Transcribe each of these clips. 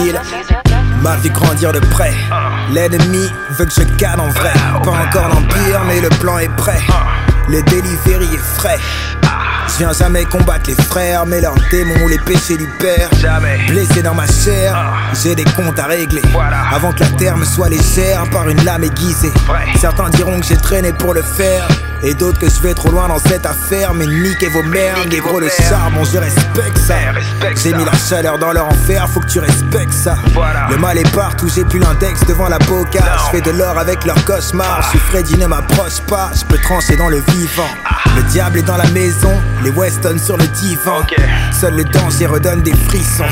Ville m'a vu grandir de près. L'ennemi veut que je canne en vrai. Pas encore l'empire, mais le plan est prêt. Le delivery est frais. Je viens jamais combattre les frères, mais leurs démons ou les péchés du père. Blessé dans ma chair, j'ai des comptes à régler. Avant que la terre me soit légère par une lame aiguisée. Certains diront que j'ai traîné pour le faire. Et d'autres que je vais trop loin dans cette affaire. Mais niquez vos merdes, les gros le charbon, je respecte ça. J'ai mis la chaleur dans leur enfer, faut que tu respectes ça. Le mal est partout, j'ai plus l'index devant la boca. Je fais de l'or avec leur cauchemar. Je suis Freddy, ne m'approche pas, je peux trancher dans le vivant. Le diable est dans la maison, les Weston sur le divan. Seul le danger redonne des frissons.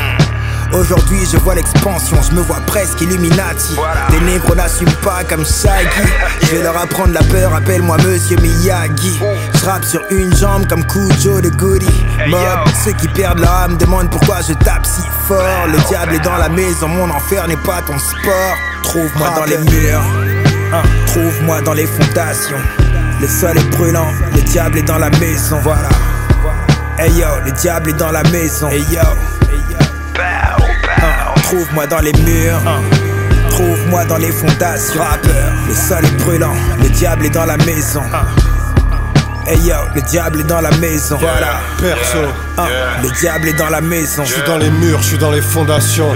Aujourd'hui je vois l'expansion, je me vois presque Illuminati. Des négros n'assument pas comme Shaggy. Je vais leur apprendre la peur, appelle-moi Monsieur Miyagi. Je rappe sur une jambe comme Kujo de Goody. Mob, ceux qui perdent leur âme demandent pourquoi je tape si fort. Le diable est dans la maison, mon enfer n'est pas ton sport. Trouve-moi dans les murs, hein, trouve-moi dans les fondations. Le sol est brûlant, le diable est dans la maison, voilà. Hey yo, le diable est dans la maison, hey yo Trouve-moi dans les murs. Trouve-moi dans les fondations. Rappeur, le sol est brûlant. Le diable est dans la maison. Hey yo, le diable est dans la maison. Voilà. Perso, Ah, Le diable est dans la maison. je suis dans les murs, je suis dans les fondations.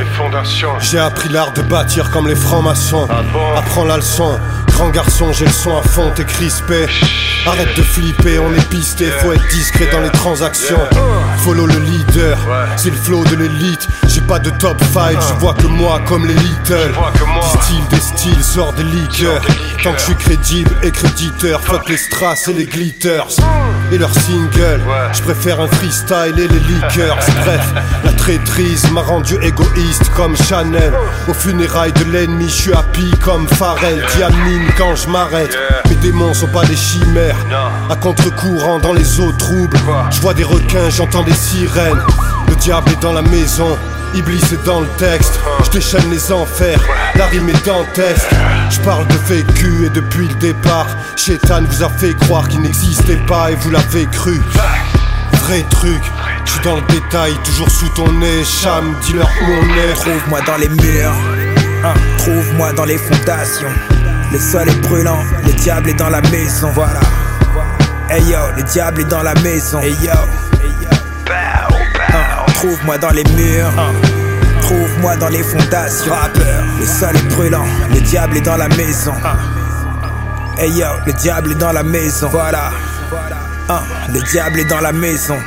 J'ai appris l'art de bâtir comme les francs-maçons. Apprends la leçon. Grand garçon, j'ai le son à fond, t'es crispé. Arrête de flipper, on est pisté, faut être discret dans les transactions. Follow le leader, c'est le flow de l'élite. Pas de top fight, je vois que moi comme les little. Distille des styles, sort des liqueurs. Tant que je suis crédible et créditeur, fuck les strass et les glitters. Et leurs singles, je préfère un freestyle et les liqueurs. Bref, la traîtrise m'a rendu égoïste comme Chanel. Au funérailles de l'ennemi, je suis happy comme Pharrell. Diamine quand je m'arrête. Mes démons sont pas des chimères. À contre-courant dans les eaux troubles. Je vois des requins, j'entends des sirènes. Le diable est dans la maison. Iblis est dans le texte, je déchaîne les enfers, la rime est dantesque. Je parle de vécu et depuis le départ, Chétan vous a fait croire qu'il n'existait pas et vous l'avez cru. Vrai truc, je suis dans le détail, toujours sous ton nez, Cham, dis-leur où on est. Trouve-moi dans les murs. Hein, Trouve-moi dans les fondations. Le sol est brûlant. Le diable est dans la maison. Voilà. Hey yo, le diable est dans la maison. Hey yo. Trouve-moi dans les murs. Trouve-moi dans les fondations. Rappeur, le sol est brûlant. Le diable est dans la maison. Hey yo, le diable est dans la maison. Voilà. Hein, Le diable est dans la maison.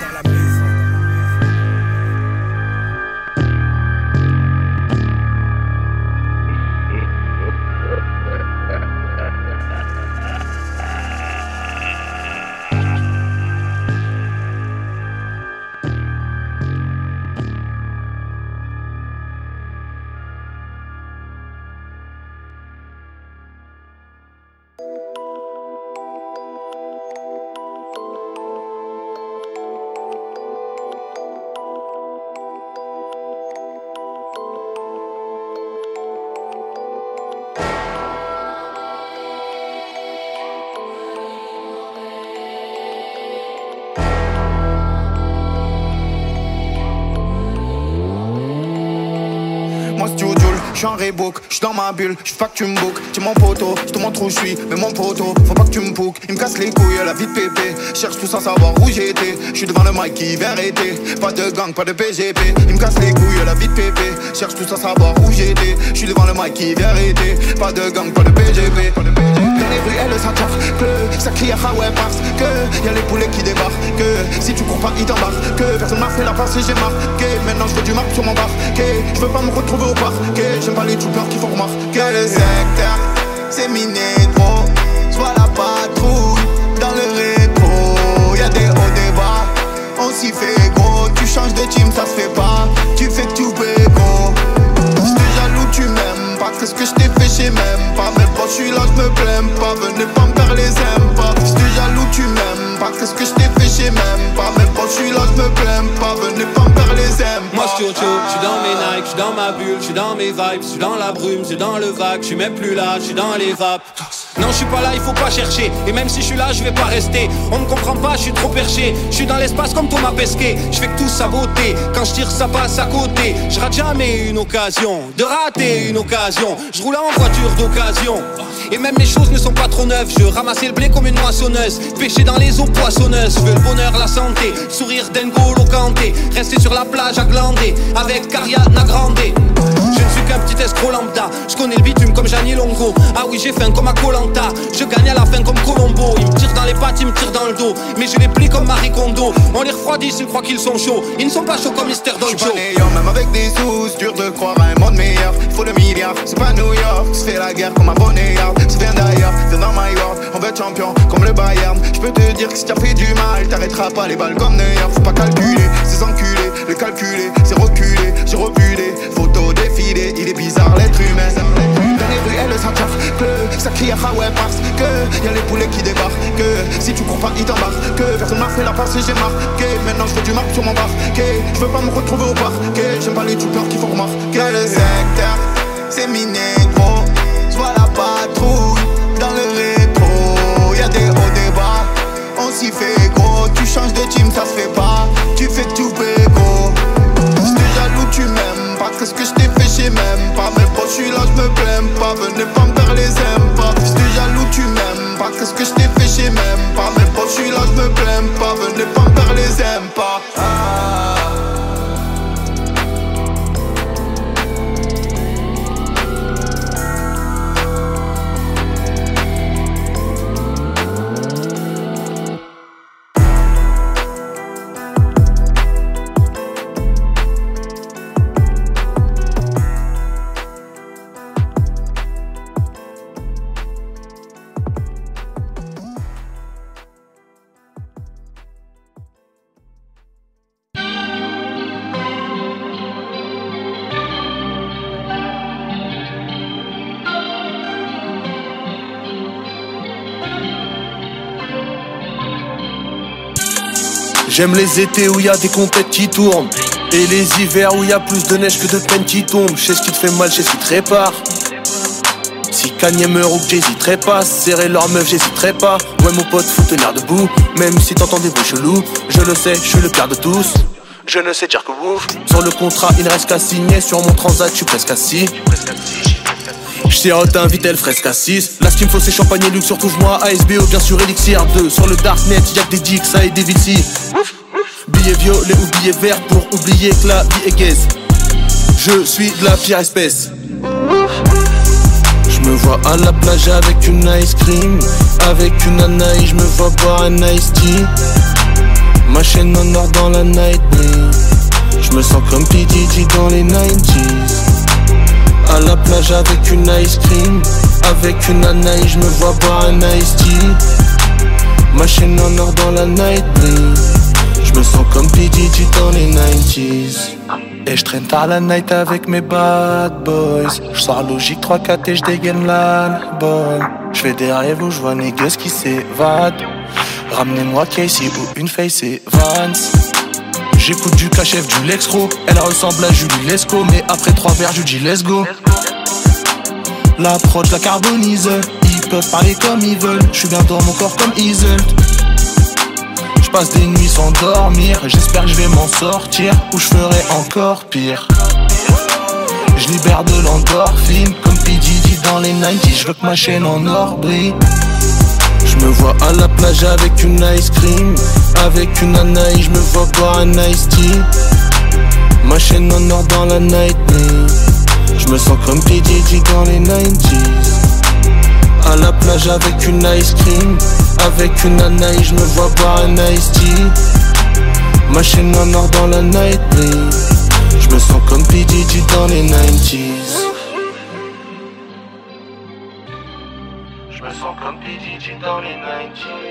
Dans ma bulle, je pas que tu me book, tu mon poteau, je te montre où je suis, mais mon poteau, faut pas que tu me book, il me casse les couilles, la vie de pépé, cherche tout sans savoir où j'étais, je suis devant le mic qui vient arrêter, pas de gang, pas de PGP, il me casse les couilles, la vie de pépé, cherche tout sans savoir où j'étais, je suis devant le mic qui vient arrêter, pas de gang, pas de PGP. Dans les rues, elle s'entorse, que ça crie à ouais parce que y'a les poulets qui débarquent, que si tu cours pas, ils t'embarquent, que personne m'a fait la passe et j'ai marqué, maintenant je fais du marque sur mon bar, que je veux pas me retrouver au parquet, j'aime pas les troopers qui font remarquer le secteur, c'est miné gros, soit la patrouille dans le rétro, y'a des hauts des bas, on s'y fait gros, tu changes de team, ça se fait pas, tu fais que tu bégo, j'étais jaloux, tu m'aimes pas, qu'est-ce que je t'ai fait, j'ai même pas, mais quand je suis là, je me plains pas, venez pas me faire les pas. J'étais jaloux, tu m'aimes pas, qu'est-ce que je t'ai fait, j'ai même pas, mais quand je suis là, je me plains pas, venez pas me faire les pas Moi je suis je suis dans mes Nike, je suis dans ma bulle, je suis dans mes vibes, je suis dans la brume, je dans le vague, je suis même plus là, je suis dans les vapes. Non, je suis pas là, il faut pas chercher. Et même si je suis là, je vais pas rester. On me comprend pas, je suis trop perché. Je suis dans l'espace comme Thomas Pesquet. Je fais que tout saboter. Quand je tire, ça passe à côté. Je rate jamais une occasion de rater une occasion. Je roule en voiture d'occasion. Et même les choses ne sont pas trop neuves. Je ramasse le blé comme une moissonneuse. Pêcher dans les eaux poissonneuses. Je veux le bonheur, la santé. Sourire d'Engolo Kanté. Rester sur la plage à glander. Avec Cariana Grande. Je qu'un petit escroc lambda. Je connais le bitume comme Jani Longo. Ah oui, j'ai faim comme à Colanta. Je gagne à la fin comme Colombo. Ils me tirent dans les pattes, ils me tirent dans le dos. Mais je les plie comme Marie Kondo. On les refroidit s'ils croient qu'ils sont chauds. Ils ne sont pas chauds comme Mister Donjo. même avec des sous, dur de croire à un monde meilleur. Il faut le milliard, c'est pas New York. Se fait la guerre comme un bonheur. Ça vient d'ailleurs, c'est dans my world. On veut être champion comme le Bayern. Je peux te dire que si t'as fait du mal, t'arrêteras pas les balles comme Neuer. Faut pas calculer, c'est enculé, le calculer, c'est reculer. J'ai revu ça crie à parce que y'a les poulets qui débarquent. Que si tu cours pas, ils t'embarquent. Que personne m'a fait la passe et j'ai marqué. Maintenant je fais du marque sur mon bar. Que je veux pas me retrouver au parquet. J'aime pas les troopers qui font remarquer. Le secteur, c'est miné gros. Soit la patrouille dans le rétro. Y'a des hauts, des bas. On s'y fait gros. Tu changes de team, ça se fait pas. Tu fais tu bégo. J'étais jaloux, tu m'aimes pas. Qu'est-ce que je t'ai j'ai même pas. Mais quand je suis là, je me plains pas. Venez pas me faire les pas. J'étais jaloux, tu m'aimes pas. Qu'est-ce que je t'ai fait, j'ai même pas? Mais quand je suis là, je me plains pas. Venez pas me faire les pas. Ah. J'aime les étés où y a des compètes qui tournent. Et les hivers où y a plus de neige que de peine qui tombe. Je sais ce qui te fait mal, je sais ce qui te répare. Si Kanye meurt ou que j'hésiterai pas, serrer leur meuf, j'hésiterai pas. Ouais, mon pote, faut tenir debout. Même si t'entends des bruits chelous, je le sais, je suis le pire de tous. Je ne sais dire que vous. Sur le contrat, il reste qu'à signer. Sur mon transat, je suis presque assis. J'sirote un Vitel fresque à 6 Là ce qu'il me faut c'est champagne et luxe. Surtout moi ASBO bien sûr Elixir 2 Sur le darknet y'a des dicks ça et des vici Billets violets ou billets verts Pour oublier que la vie est gaze Je suis de la pire espèce. Je me vois à la plage avec une ice cream. Avec une anaï, je me vois boire un ice tea. Ma chaîne en or dans la night. Je me sens comme PDG dans les 90s à la plage avec une ice cream. Avec une anaï, je me vois boire un ice tea. Ma chaîne en or dans la night Je me sens comme PDG dans les 90s et je traîne tard la night avec mes bad boys. Je sors logique 3-4 et je dégaine l'album. Je fais des rêves où je vois gueuses qui s'évadent Ramenez-moi Casey ou une face et Vance J'écoute du cachef du Lexro Elle ressemble à Julie Lesco Mais après trois verres je dis let's go. L'approche la carbonise. Ils peuvent parler comme ils veulent. Je suis bien dans mon corps comme Easel Je passe des nuits sans dormir. J'espère que je vais m'en sortir Ou je ferai encore pire. Je libère de l'endorphine. Comme PDD dans les 90 Je veux que ma chaîne en or brille je me vois à la plage avec une ice cream. Avec une anaï, je me vois boire un ice tea. Ma chaîne en or dans la night Je me sens comme PDG dans les 90s À la plage avec une ice cream. Avec une anaï, je me vois boire un ice tea. Ma chaîne en or dans la night Je me sens comme PDG dans les 90s 2019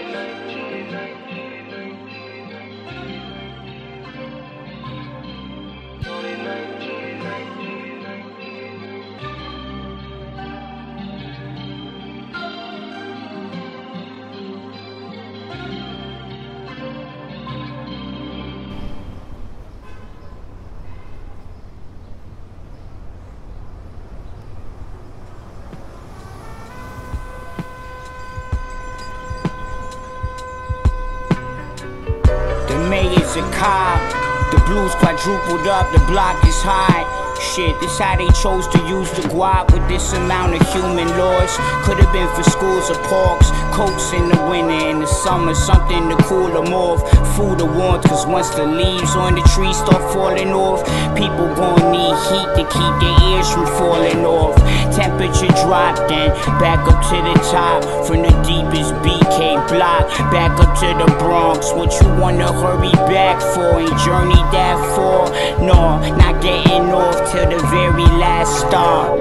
quadrupled up, the block is high. Shit, this how they chose to use the guap with this amount of human loss. Could have been for schools or parks, coats in the winter and the summer, something to cool them off. Food or warmth, cause once the leaves on the tree start falling off, people gon' need heat to keep their ears from falling off. Temperature dropped and back up to the top from the deepest BK block, back up to the Bronx. What you wanna hurry back for? Ain't journey that far? No, not getting off till the very last stop.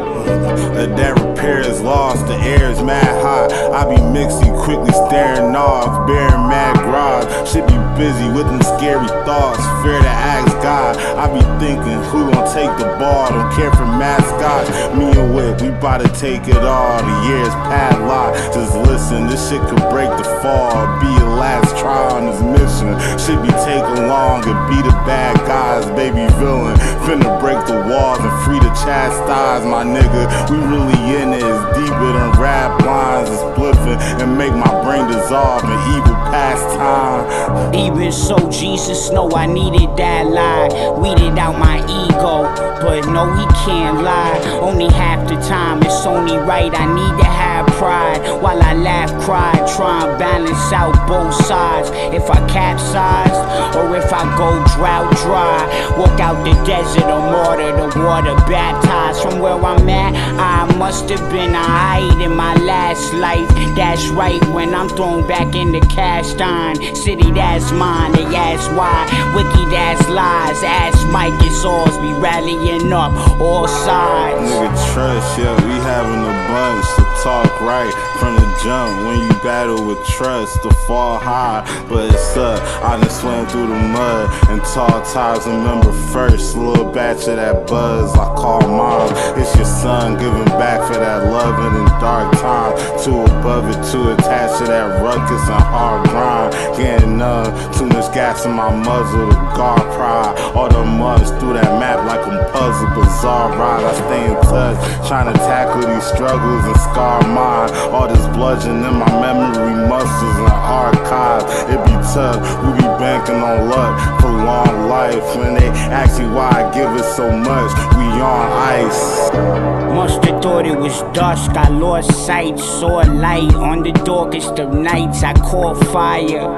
that repair is lost, the air is mad hot. I be mixing, quickly staring off, bearing mad garage. Should be busy with them scary thoughts, fear to ask God. I be thinking, who gon' take the ball? Don't care for mascots. Me and Whip, we bout to take it all. The years padlocked. Listen, this shit could break the fall. Be your last try on this mission. Should be taking long and be the bad guys, baby villain. Finna break the walls and free to chastise my nigga. We really in it, it's deeper than rap lines. It's spliffing and make my brain dissolve in evil pastime. Even so, Jesus know I needed that lie. Weeded out my ego, but no, he can't lie. Only half the time, it's only right. I need to have pride while I laugh, cry, try and balance out both sides. If I capsize or if I go drought dry, walk out the desert or martyr the water, baptized from where I'm at. I must have been a height in my last life. That's right, when I'm thrown back in the cast iron city, that's mine. They ask why, wiki, that's lies. Ask Mike, it's ours. We rallying up all sides. Nigga, trust, yeah, we having a bunch to talk right from the jump. When you battle with trust, to fall high, but it's up. I done swam through the mud and tall times. Remember first, little batch of that buzz, I call mom. It's your son giving back for that loving in dark time. Too above it, too attached to that ruckus and hard grind. Getting numb, too much gas in my muzzle to guard pride. All the months through that map like a puzzle, bizarre ride. I stay in touch, trying to tackle these struggles and scar mine. All this bludgeon in my memory muscles and archives. It be tough, we be banking on luck for long life. When they ask you why I give it so much we on ice. Thought it was dusk, I lost sight, saw a light on the darkest of nights. I caught fire.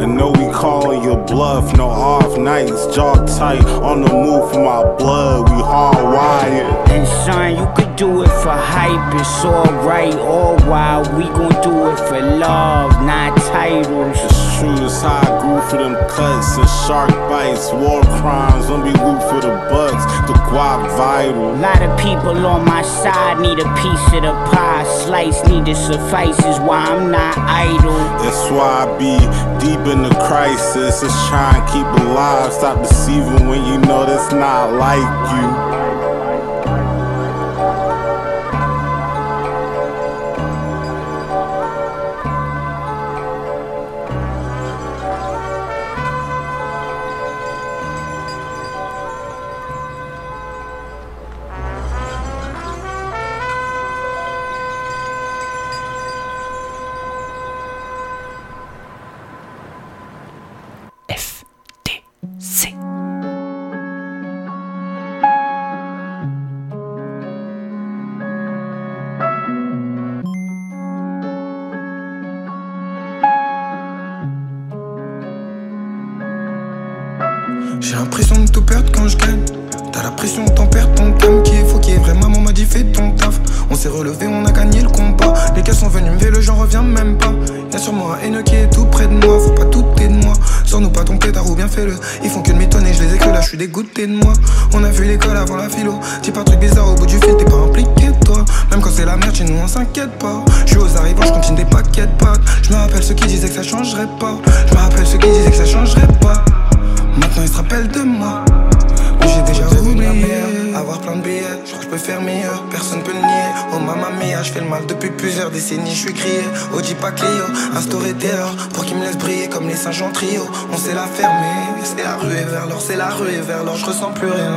I know we calling your bluff, no off nights, jaw tight, on the move for my blood, we hardwired. And son, you could do it for hype, it's alright, all while we gon' do it for love, not titles. It's how I grew for them cuts and shark bites, war crimes, when we root for the bucks, the guap vital. A lot of people on my side need a piece of the pie, slice need to suffice is why I'm not idle. That's why I be deep in the crisis. It's trying to keep alive. Stop deceiving when you know that's not like you. Dis pas truc bizarre au bout du fil, t'es pas impliqué toi. Même quand c'est la merde, chez nous on s'inquiète pas. Je suis aux arrivants, je continue des paquets de pâtes. Je me rappelle ceux qui disaient que ça changerait pas. Je me rappelle ceux qui disaient que ça changerait pas. Maintenant ils se rappellent de moi j'ai déjà oublié Avoir plein de billets, je crois que je peux faire meilleur Personne peut le nier, oh mamma mia Je fais le mal depuis plusieurs décennies, je suis crié. Audi pas Clio, instauré terreur Pour qu'il me laisse briller comme les singes en trio. On sait la fermer, c'est la rue et vers l'or C'est la rue et vers l'or, je ressens plus rien.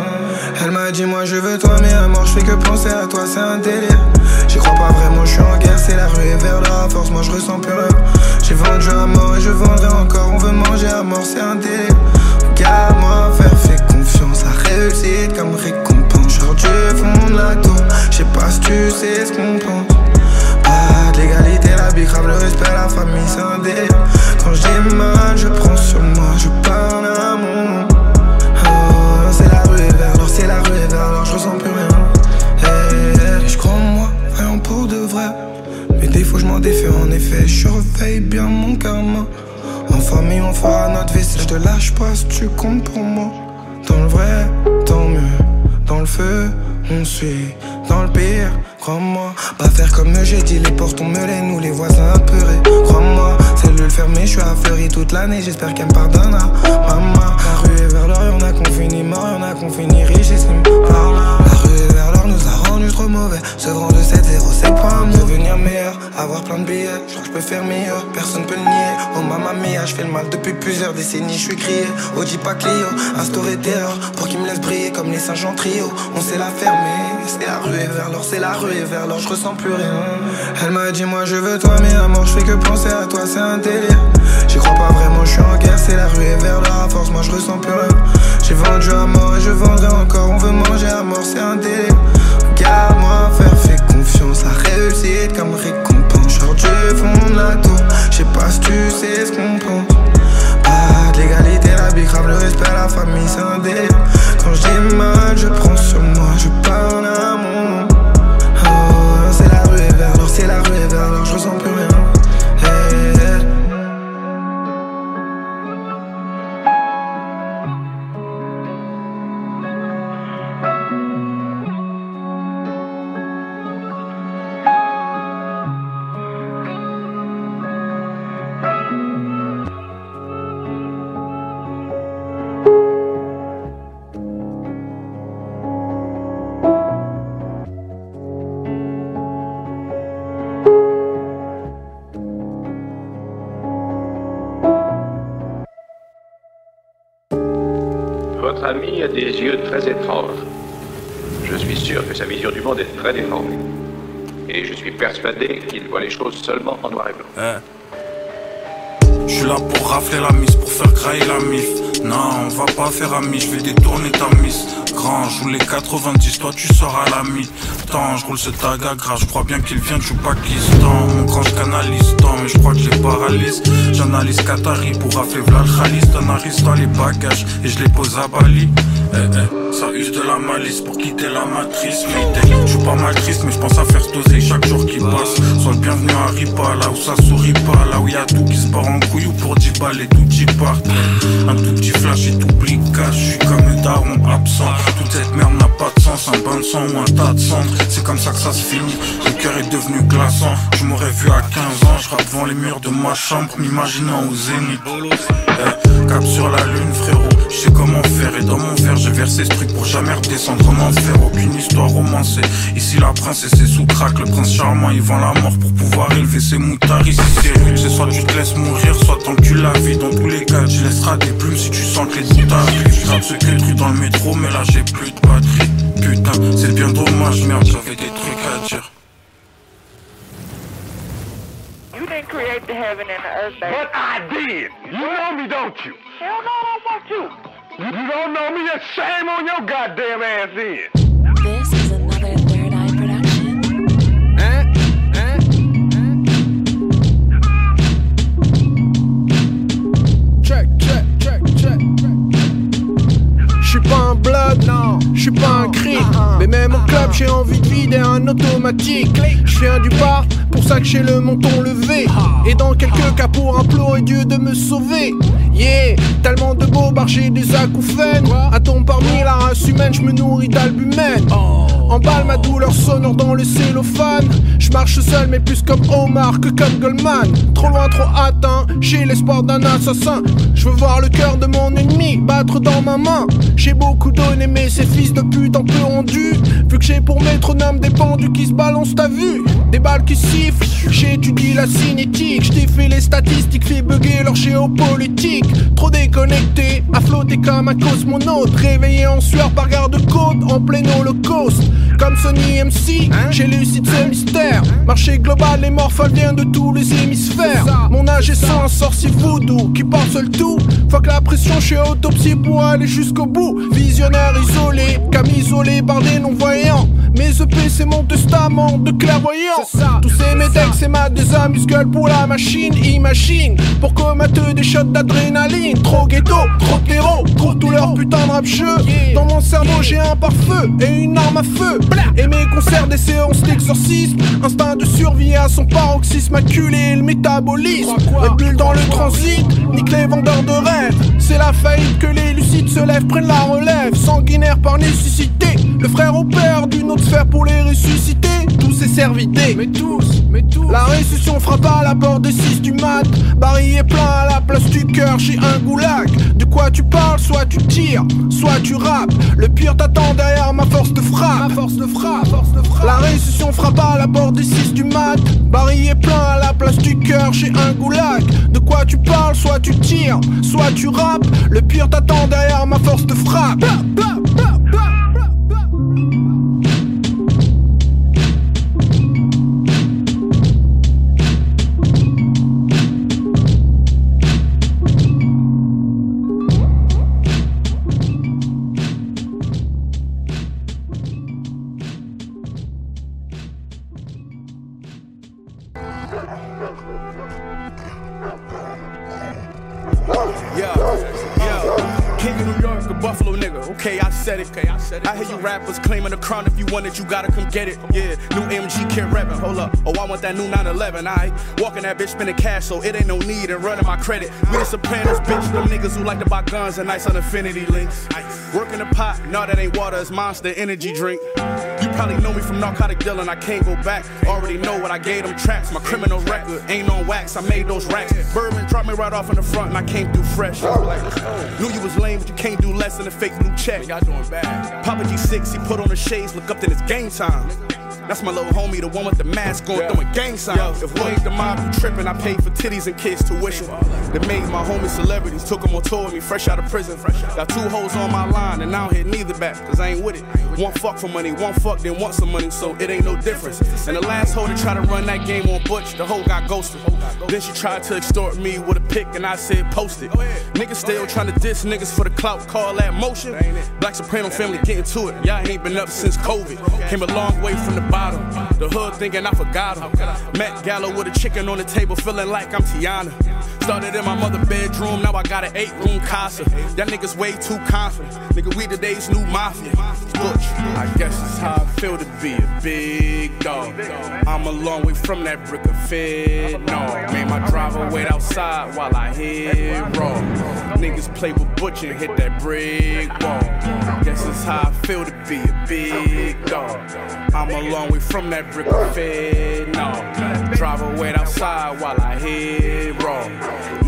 Elle m'a dit moi je veux toi mais à mort Je fais que penser à toi, c'est un délire. J'y crois pas vraiment, je suis en guerre C'est la rue et vers à force moi je ressens plus rien. J'ai vendu à mort et je vendrai encore On veut manger à mort, c'est un délire. Regarde-moi faire, fais confiance à réussite comme récompense. Genre du fond de la tour, je sais pas si tu sais ce qu'on pense. Pas de l'égalité, la bicrave, le respect, la famille, délire. Quand j'ai mal, je prends sur moi, je parle à mon nom. Oh, c'est la rue et vers l'or, c'est la rue et vers l'or, je ressens plus rien. Hey, je crois en moi, vraiment pour de vrai. Mes défauts, je m'en défais en effet, je surveille bien mon karma. En famille, on fera notre vaisselle. Je te lâche pas si tu comptes pour moi. Dans le vrai, tant mieux. Le feu, on suit. Dans le pire, crois-moi. Pas faire comme j'ai dit, les portes ont meulé, nous les voisins apeurés. Crois-moi, cellule fermée, je suis à Fleury toute l'année. J'espère qu'elle me pardonnera. Maman, la rue est vers l'or, y'en a qu'on finit mort, y'en a qu'on finit richissime. Par là, rendu trop mauvais. Ce grand de 7-0, c'est pas un Devenir meilleur, avoir plein de billets. Je crois que je peux faire meilleur, personne peut le nier. Oh mamma mia, je fais le mal depuis plusieurs décennies. Je suis crié, Audi pas Clio, instauré terreur pour qu'il me laisse briller comme les singes en trio. On sait la fermer, c'est la rue et vers l'or, c'est la rue et vers l'or, je ressens plus rien. Elle m'a dit, moi je veux toi, mais à mort, je fais que penser à toi, c'est un délire. J'y crois pas vraiment, je suis en guerre, c'est la rue et vers l'or, à force, moi je ressens plus rien. J'ai vendu à mort et je vendrai encore, on veut manger à mort, c'est un délire. Regarde-moi faire, fais confiance à réussite comme récompense. Genre du fond de la tour, je sais pas si tu sais ce qu'on pense. Pas de l'égalité, la bicrave, le respect, la famille, c'est un délire. Quand j'ai mal, je prends sur moi, je parle à mon nom. Oh, c'est la rue et vers l'or, c'est la rue et vers l'or, je ressens plus rien. Faire je vais détourner ta mise. Grand, je roule les 90, toi tu sors à la mi. Tant, je roule ce tag à gras, je crois bien qu'il vient du Pakistan. Mon grand, je canalise tant, mais je crois que je les paralyse. J'analyse Qatari pour rafler Vlad Khalis. T'analyse dans les bagages et je les pose à Bali. Ça use de la malice pour quitter la matrice. Je suis pas mal triste, mais je pense à faire doser chaque jour qui passe. Sois le bienvenu à Ripa, là où ça sourit pas, là où y a tout qui se part en couille ou pour 10 balles et tout y part. Un tout petit flash et t'oublies cash, je suis comme un daron absent. Toute cette merde n'a pas de sens, un bain de sang ou un tas de cendres. C'est comme ça que ça se finit, le cœur est devenu glaçant. Je m'aurais vu à 15 ans, je devant les murs de ma chambre, m'imaginant au zénith. Eh, cap sur la lune, frérot, je sais comment faire. Et dans mon verre, j'ai versé ce truc pour jamais redescendre en enfer. Aucune histoire romancée. Ici, la princesse est sous crack. Le prince charmant, il vend la mort pour pouvoir élever ses moutards. Ici, c'est rude, c'est soit tu te laisses mourir, soit t'encules la vie. Dans tous les cas, tu laisseras des plumes si tu sens que les arrivent. Je gratte ce que truc dans le métro, mais là, j'ai plus de batterie. Putain, c'est bien dommage, merde, j'avais des trucs à dire. You didn't create the heaven and the earth, baby. But I did. You know me, don't you? Hell no, I don't want you. You don't know me? Then shame on your goddamn ass then. This is another Je suis pas un bloc, non, je suis pas un cric. Mais même au club, j'ai envie de vider un automatique. Je viens du bar, pour ça que j'ai le menton levé. Ah. Et dans quelques cas, pour un Dieu de me sauver. Yeah, tellement de beaux j'ai des acouphènes. Atome parmi la race humaine, je me nourris d'albumène. Emballe ma douleur sonore dans le cellophane. Je marche seul, mais plus comme Omar que comme Goldman. Trop loin, trop atteint, j'ai l'espoir d'un assassin. Je veux voir le cœur de mon ennemi battre dans ma main. J'ai beaucoup donné, mais ces fils de pute un peu rendus. Vu que j'ai pour métronome des pendus qui se balancent, t'as vu? Des balles qui sifflent, j'étudie la cinétique. J't'ai fait les statistiques, fait bugger leur géopolitique. Trop déconnecté, à flotter comme un cosmonaute. Réveillé en sueur par garde-côte, en plein holocauste. Comme Sony MC, j'ai lucide ce mystère. Marché global, les morphales viennent de tous les hémisphères. Mon âge est sans un sorcier voodoo qui part seul tout. Faut que la pression, je suis autopsie pour aller jusqu'au bout. Visionnaire isolé, isolé par des non-voyants. Mes EP, c'est mon testament de clairvoyant. Tous ces médecs, c'est ma désamuse-gueule pour la machine. Imagine, pour commettre des shots d'adrénaline. Trop ghetto, trop terreau, trop tout leur putain de rap Dans mon cerveau, j'ai un pare-feu et une arme à feu. Et mes concerts, des séances d'exorcisme. Instinct de survie à son paroxysme acculé, le métabolisme. Les bulles dans le transit, nique les vendeurs de rêves. C'est la faillite que les lucides se lèvent, prennent la relève. Sanguinaire par nécessité, le frère au père d'une autre sphère pour les ressusciter. Tous est servidés, mais tous, mais tous. La récession frappe à la porte des 6 du mat. Barry est plein à la place du cœur chez un goulag. De quoi tu parles, soit tu tires, soit tu rappes. Le pire t'attend derrière ma force de frappe. Ma force frappe. La récession frappe à la porte des 6 du mat. Barry est plein à la place du cœur chez un goulag. De quoi tu parles, soit tu tires, soit tu rappes. Le pire t'attend derrière ma force de frappe. Rappers claiming the crown. If you want it, you gotta come get it. Yeah, new MG reppin'. Hold up. Oh, I want that new 911. I walking that bitch spending cash, so it ain't no need in running my credit. We the Sopranos, bitch. Them niggas who like to buy guns and nice on infinity links. Working the pot. No, that ain't water. It's monster energy drink. Probably know me from narcotic dealing. I can't go back. Already know what I gave them traps. My criminal record ain't on wax. I made those racks. Bourbon dropped me right off in the front, and I came through fresh. Knew you was lame, but you can't do less than a fake blue check. Y'all doing bad. Papa G6, he put on the shades, look up, then it's game time. That's my little homie, the one with the mask on, yeah. throwing gang signs. If we ain't the mob, you tripping. I paid for titties and kids tuition. They made my homie celebrities, took them on tour with me, fresh out of prison. Got two hoes on my line, and I don't hit neither back, cause I ain't with it. One fuck for money, one fuck, then want some money, so it ain't no difference. And the last hoe to try to run that game on Butch, the hoe got ghosted. Then she tried to extort me with a pic, and I said, post it. Niggas still trying to diss niggas for the clout, call that motion. Black Soprano family getting to it. Y'all ain't been up since COVID. Came a long way from the bottom. The hood thinking I forgot him. Matt Gallo with a chicken on the table, feeling like I'm Tiana. Started in my mother bedroom, now I got an eight room casa. That niggas way too confident. Nigga, we today's new mafia. Butch, I guess it's how I feel to be a big dog. I'm a long way from that brick of fed. No, made driver wait outside while I hit raw. Niggas play with Butch and hit that brick wall. Guess it's how I feel to be a big dog. I'm a long way from that brick fed. No, driver wait outside while I hit raw.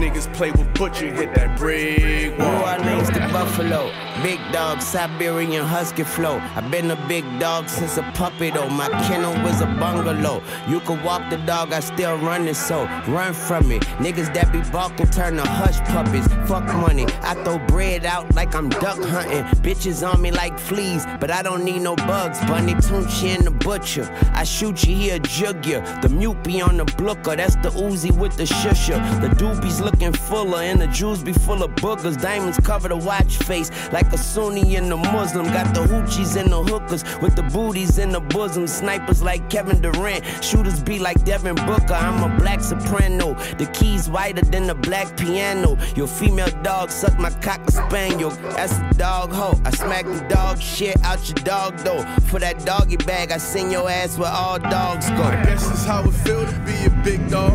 Niggas play with Butcher, hit that brick wall. New Orleans to Buffalo. Big dog, Siberian husky flow. I've been a big dog since a puppy though. My kennel was a bungalow. You could walk the dog, I still run it so. Run from me. Niggas that be balking turn to hush puppies. Fuck money. I throw bread out like I'm duck hunting. Bitches on me like fleas, but I don't need no bugs. Bunny Tunchi and the butcher. I shoot you, he a jug you. The mute be on the blooker. That's the Uzi with the shusher. The doobies look looking fuller, and the jewels be full of boogers. Diamonds cover the watch face like a Sunni and a Muslim. Got the hoochies and the hookers with the booties in the bosom. Snipers like Kevin Durant, shooters be like Devin Booker. I'm a black soprano, the keys whiter than the black piano. Your female dog suck my cocker spaniel. That's a dog hoe. I smack the dog shit out your dog though. For that doggy bag, I send your ass where all dogs go. I guess it's how it feel to be a big dog.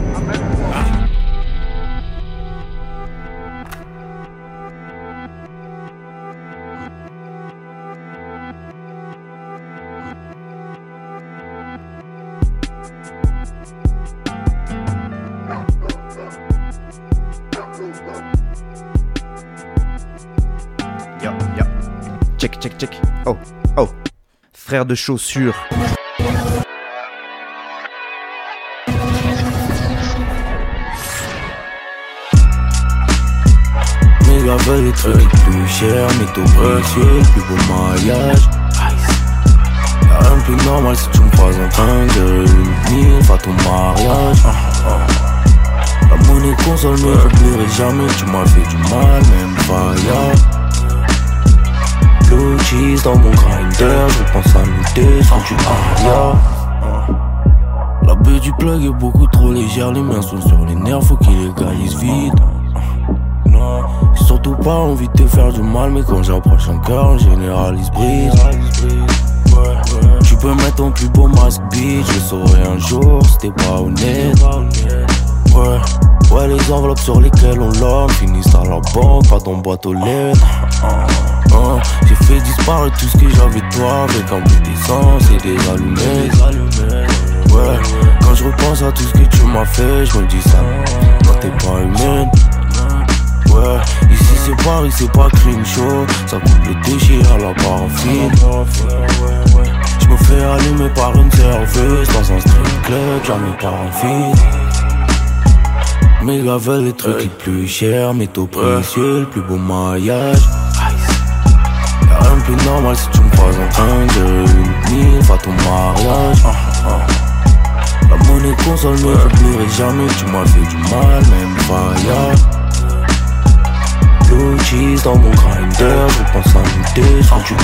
Ah. Check, check, check. Oh, oh. Frère de chaussures. Méga veut les trucs plus chers, métaux précieux, plus beau maillage. De plus normal si tu me croises en train de une à ton mariage. La monnaie console, mais j'oublierai jamais, tu m'as fait du mal, même faillable. Dans mon grinder, je pense à nous descendre du aria. La baie du plug est beaucoup trop légère, les miens sont sur les nerfs, faut qu'ils légalisent vite. Surtout pas envie de te faire du mal, mais quand j'approche un cœur, on généralise brise. Tu peux mettre ton plus beau masque, bitch, je saurai un jour si t'es pas honnête. Ouais, ouais, les enveloppes sur lesquelles on l'homme finissent à la banque, pas dans boîte aux lettres. Hein, J'ai fait disparaître tout ce que j'avais de toi avec un peu d'essence et des allumettes. Ouais, quand je repense à tout ce que tu m'as fait, je me dis ça. Non, t'es pas humaine. Ouais, ici c'est Paris, c'est pas clean show. Ça coupe le déchir à la paraffine. Je me fais allumer par une serveuse dans un strip club, jamais par un feed. Méga veulent les trucs les plus chers, métaux précieux, le plus beau maillage. Plus normal si tu me croises en train de une à ton mariage. La monnaie console, mais j'oublierai jamais, tu m'as fait du mal, même faillable. Blue cheese dans mon grinder, je pense à nous descendre du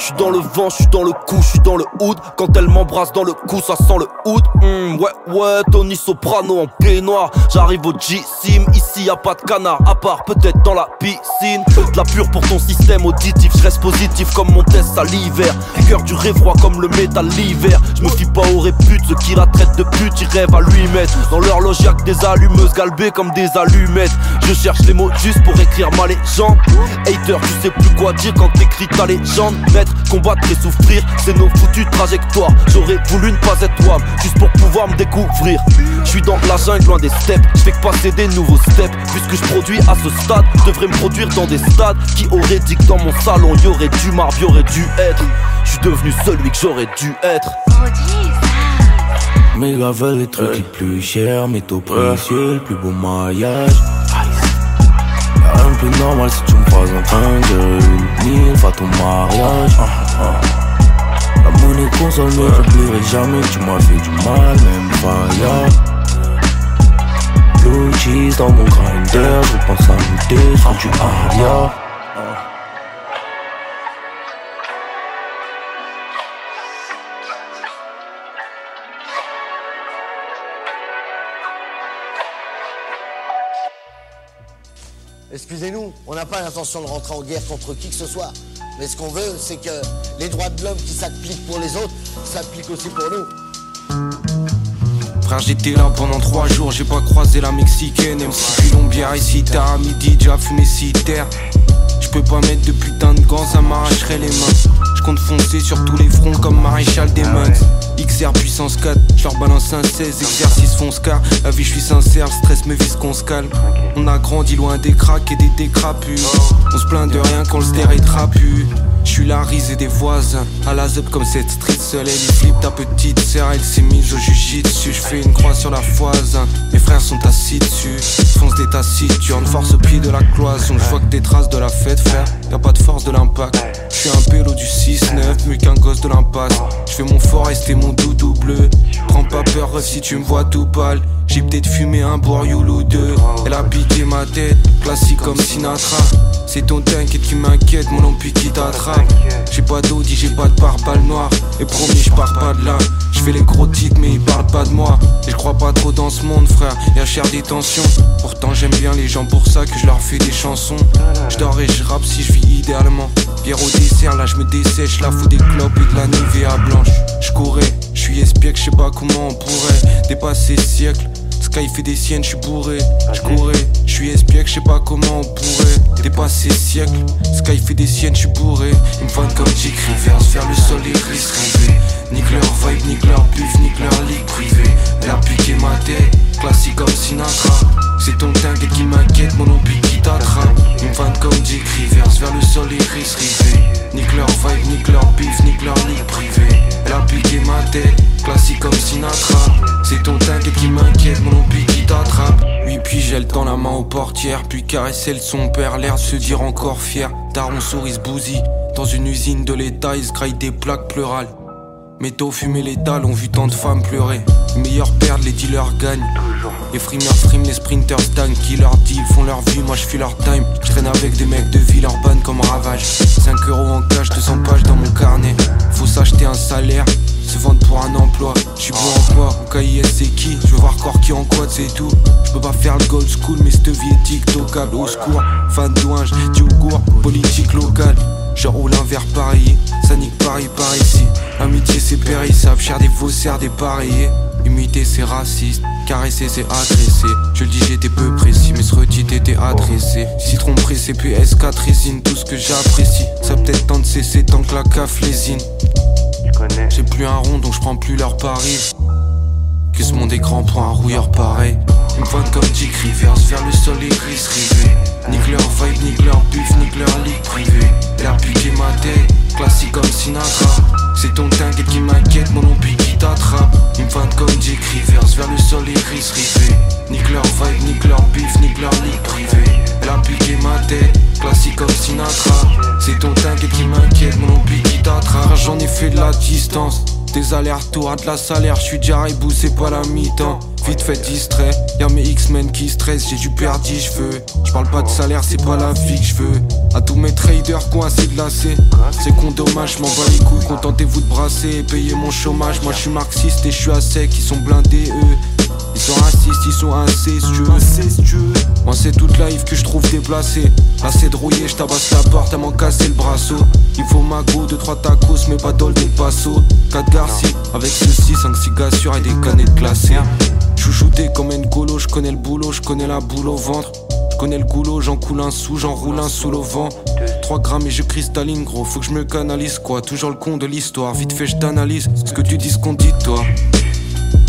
aria. J'suis dans le vent, j'suis dans le coup, j'suis dans le hood. Quand elle m'embrasse dans le cou, ça sent le hood. Hmm, ouais, ouais, Tony Soprano en peignoir. J'arrive au G-Sim, ici y a pas de canard, à part peut-être dans la piscine. De la pure pour ton système auditif, j'reste positif comme mon test à l'hiver. Cœur du froid comme le métal l'hiver. J'me fie pas aux réputes, ceux qui la traitent de pute, ils rêvent à lui mettre. Dans l'horloge y'a que des allumeuses galbées comme des allumettes. Je cherche les mots juste pour écrire ma légende. Hater, tu sais plus quoi dire quand t'écris ta légende. Combattre et souffrir, c'est nos foutues trajectoires. J'aurais voulu ne pas être toi, juste pour pouvoir me découvrir. Je suis dans la jungle, loin des steps. Je fais que passer des nouveaux steps. Puisque je produis à ce stade, je devrais me produire dans des stades qui auraient dit que dans mon salon y aurait du marbre, y aurait dû être. Je suis devenu celui que j'aurais dû être. Méga veulent les trucs les plus chers, métaux précieux, le plus beau maillage. Plus normal si tu me croises en train de une à ton mariage. La monnaie console, mais j'oublierai jamais, tu m'as fait du mal, même faillable. Blue cheese dans mon grinder, je pense à nous descendre du aria. Excusez-nous, on n'a pas l'intention de rentrer en guerre contre qui que ce soit. Mais ce qu'on veut, c'est que les droits de l'homme qui s'appliquent pour les autres s'appliquent aussi pour nous. Frère j'étais là pendant trois jours, j'ai pas croisé la mexicaine MC Colombière ici tard à midi, déjà fumé si terre Je peux pas mettre de putain de gants, ça m'arracherait les mains. Je compte foncer sur tous les fronts comme maréchal des mugs XR puissance 4, je leur balance un 16, exercice fonce car La vie je suis sincère, le stress me vise qu'on se calme. On a grandi loin des cracks et des décrapus. On se plaint de rien quand le ster est trapu je suis la risée des voisins, à la zep comme cette street seule. Elle y flippe ta petite sœur, elle s'est mise au jujitsu. Je fais une croix sur la foise, mes frères sont assis dessus. Fonce des taciturnes, force au pied de la cloison. Je vois que des traces de la fête frère, y'a pas de force de l'impact. Je un pélo du 6-9, mieux qu'un gosse de l'impasse. Je fais mon fort, rester mon doudou bleu. Prends pas peur rêve si tu me vois tout pâle. J'ai peut-être fumé un bourrioul ou deux. Elle a piqué ma tête, classique comme Sinatra. C'est ton t'inquiète qui m'inquiète, mon ampli qui t'attrape. J'ai pas d'audi, j'ai pas de pare-balles noires. Et promis, je pars pas de là. Je fais les gros titres, mais ils parlent pas de moi. Et je pas trop dans ce monde, frère. Y'a cher des tensions. Pourtant, j'aime bien les gens pour ça que je leur fais des chansons. Je dors et je rappe si je vis idéalement. Bière au dessert, là je me dessèche, la fous des clopes et de la Nivea blanche. Je courais, je suis espiègle, je sais pas comment on pourrait dépasser siècle. Sky fait des siennes, je suis bourré, je courais, je suis espiègle, je sais pas comment on pourrait dépasser siècle. Sky fait des siennes, je suis bourré. Ils me vendent comme Dick Rivers, vers le sol et gris rivés. Nique leur vibe, nique leur puf, nique leur ligue privée. A piqué ma tête, classique comme Sinatra. C'est ton dingue qui m'inquiète, mon ampli qui t'attrape. Me vendent comme Dick Rivers, vers le sol et gris rivés. Nique leur vibe, nique leur pif, nique leur ligue privée. Elle a piqué ma tête, classique comme Sinatra. C'est ton dingue qui m'inquiète, mon ampli qui t'attrape. Oui, puis j'ai le temps la main aux portières, puis caresser le son père, l'air de se dire encore fier. Daron souris bousille, dans une usine de l'état, ils se graillent des plaques pleurales. Métaux fumés létales ont vu tant de femmes pleurer. Les meilleurs perdent, les dealers gagnent. Les frimeurs friment, les sprinters stagnent. Qui leur dit, ils font leur vie, moi je fais leur time. Je traîne avec des mecs de Villeurbanne comme Ravage. 5 euros en cash, 200 pages dans mon carnet. Faut s'acheter un salaire, se vendre pour un emploi. Je suis bon en quoi? Au KIS c'est qui? Je veux voir corps qui en quad c'est tout. Je peux pas faire le gold school, mais cette vie est tiktokable. Au secours, fan de douange, Diogour, politique locale. Je roule un verre pareil, ça nique Paris par ici. Amitié c'est périssable, cher des faussaires, des pareillés. Imiter c'est raciste, caresser c'est agresser. Je le dis j'étais peu précis, mais ce retite était adressé. Citron pressé puis S4 résine, tout ce que j'apprécie. Ça peut-être temps de cesser tant que la caf lésine. J'ai plus un rond donc je prends plus leur pari. Que ce monde est grand pour un rouilleur pareil. Ils me comme Dick Rivers vers le sol et gris rivés. Nique leur vibe, nique leur buff, nique leur ligue privée. A piqué ma tête, classique comme Sinatra. C'est ton dingue qui m'inquiète, mon ampli qui t'attrape. Ils me comme Dick Rivers vers le sol et gris rivés. Nique leur vibe, nique leur buff, nique leur ligue privée. A piqué ma tête, classique comme Sinatra. C'est ton dingue qui m'inquiète, mon ampli qui t'attrape. J'en ai fait de la distance. Des allers-retours à de la salaire, je suis déjà rebou, c'est pas la mi-temps. Vite fait distrait, y'a mes X-Men qui stressent, j'ai du perdu, je veux. Je parle pas de salaire, c'est pas la vie que je veux. À tous mes traders coincés glacés, c'est con dommage, m'en bats les couilles, contentez-vous de brasser et payer mon chômage. Moi je marxiste et je suis à sec, ils sont blindés eux. Ils sont racistes, ils sont incestueux. Moi c'est toute la que je trouve déplacée. Assez drouillé, je tabasse la porte à m'en casser le brasseau. Il faut ma go, 2-3 tacos, mais pas d'ol des passo. 4 garcis, avec ceci, 5 cigassures et des canettes classées. Chouchouté comme une colo, je connais le boulot, je connais la boule au ventre. Je connais le goulot, j'en coule un sous, j'en roule un sous le vent. 3 grammes et je cristalline gros, faut que je me canalise quoi. Toujours le con de l'histoire, vite fait je t'analyse ce que tu dis, ce qu'on dit toi.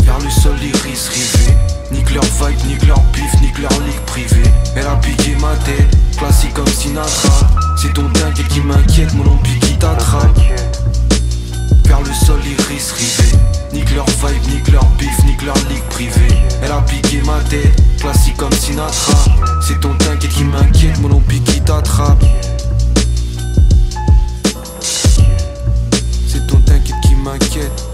Vers le sol iris rivé Nique leur vibe, nique leur pif, nique leur ligue privée. Elle a piqué ma tête, classique comme Sinatra. C'est ton dingue qui m'inquiète, mon ampli qui t'attrape. Vers le sol iris rivé Nique leur vibe, nique leur pif, nique leur ligue privée. Elle a piqué ma tête, classique comme Sinatra. C'est ton dingue qui m'inquiète, mon ampli qui t'attrape. C'est ton dingue qui m'inquiète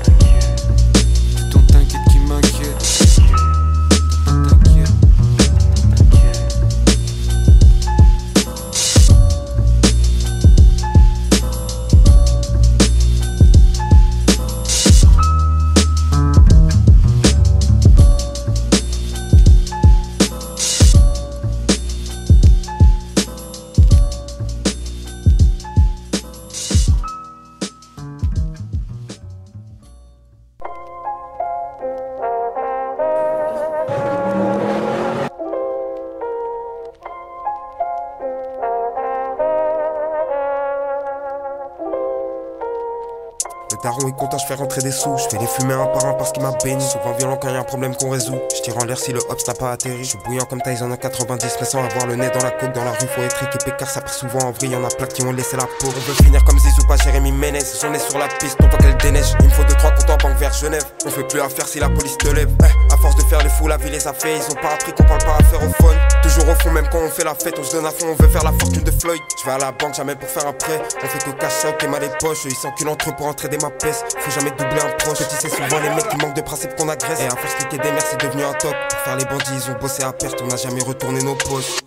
fais rentrer des sous. Je fais les fumer un par un parce qu'il m'a béni. Souvent violent quand y a un problème qu'on résout. Je tire en l'air si le hops n'a pas atterri. Je suis bouillant comme Tyson en 90, mais sans avoir le nez dans la côte. Dans la rue, faut être équipé car ça part souvent en vrille. Y'en a plein qui ont laissé la peau. On veut finir comme Zizou, pas Jérémy Ménez. J'en ai sur la piste, on voit qu'elle déneige. Il me faut 2-3 comptes en banque vers Genève. On fait plus affaire si la police te lève. Eh, à force de faire les fous, la vie les a fait. Ils ont pas appris qu'on parle pas affaire au phone. Toujours au fond, même quand on fait la fête, on se donne à fond. On veut faire la fortune de Floyd. Je vais à la banque, jamais pour faire un prêt. On fait que cash out et mal les poches. Ils s'enculent entre pour entraider ma. Faut jamais doubler un proche. Petit, c'est souvent les mecs qui manquent de principe qu'on agresse. Et à force cliquer des mères, c'est devenu un top. Pour faire les bandits, ils ont bossé à perte. On n'a jamais retourné nos postes.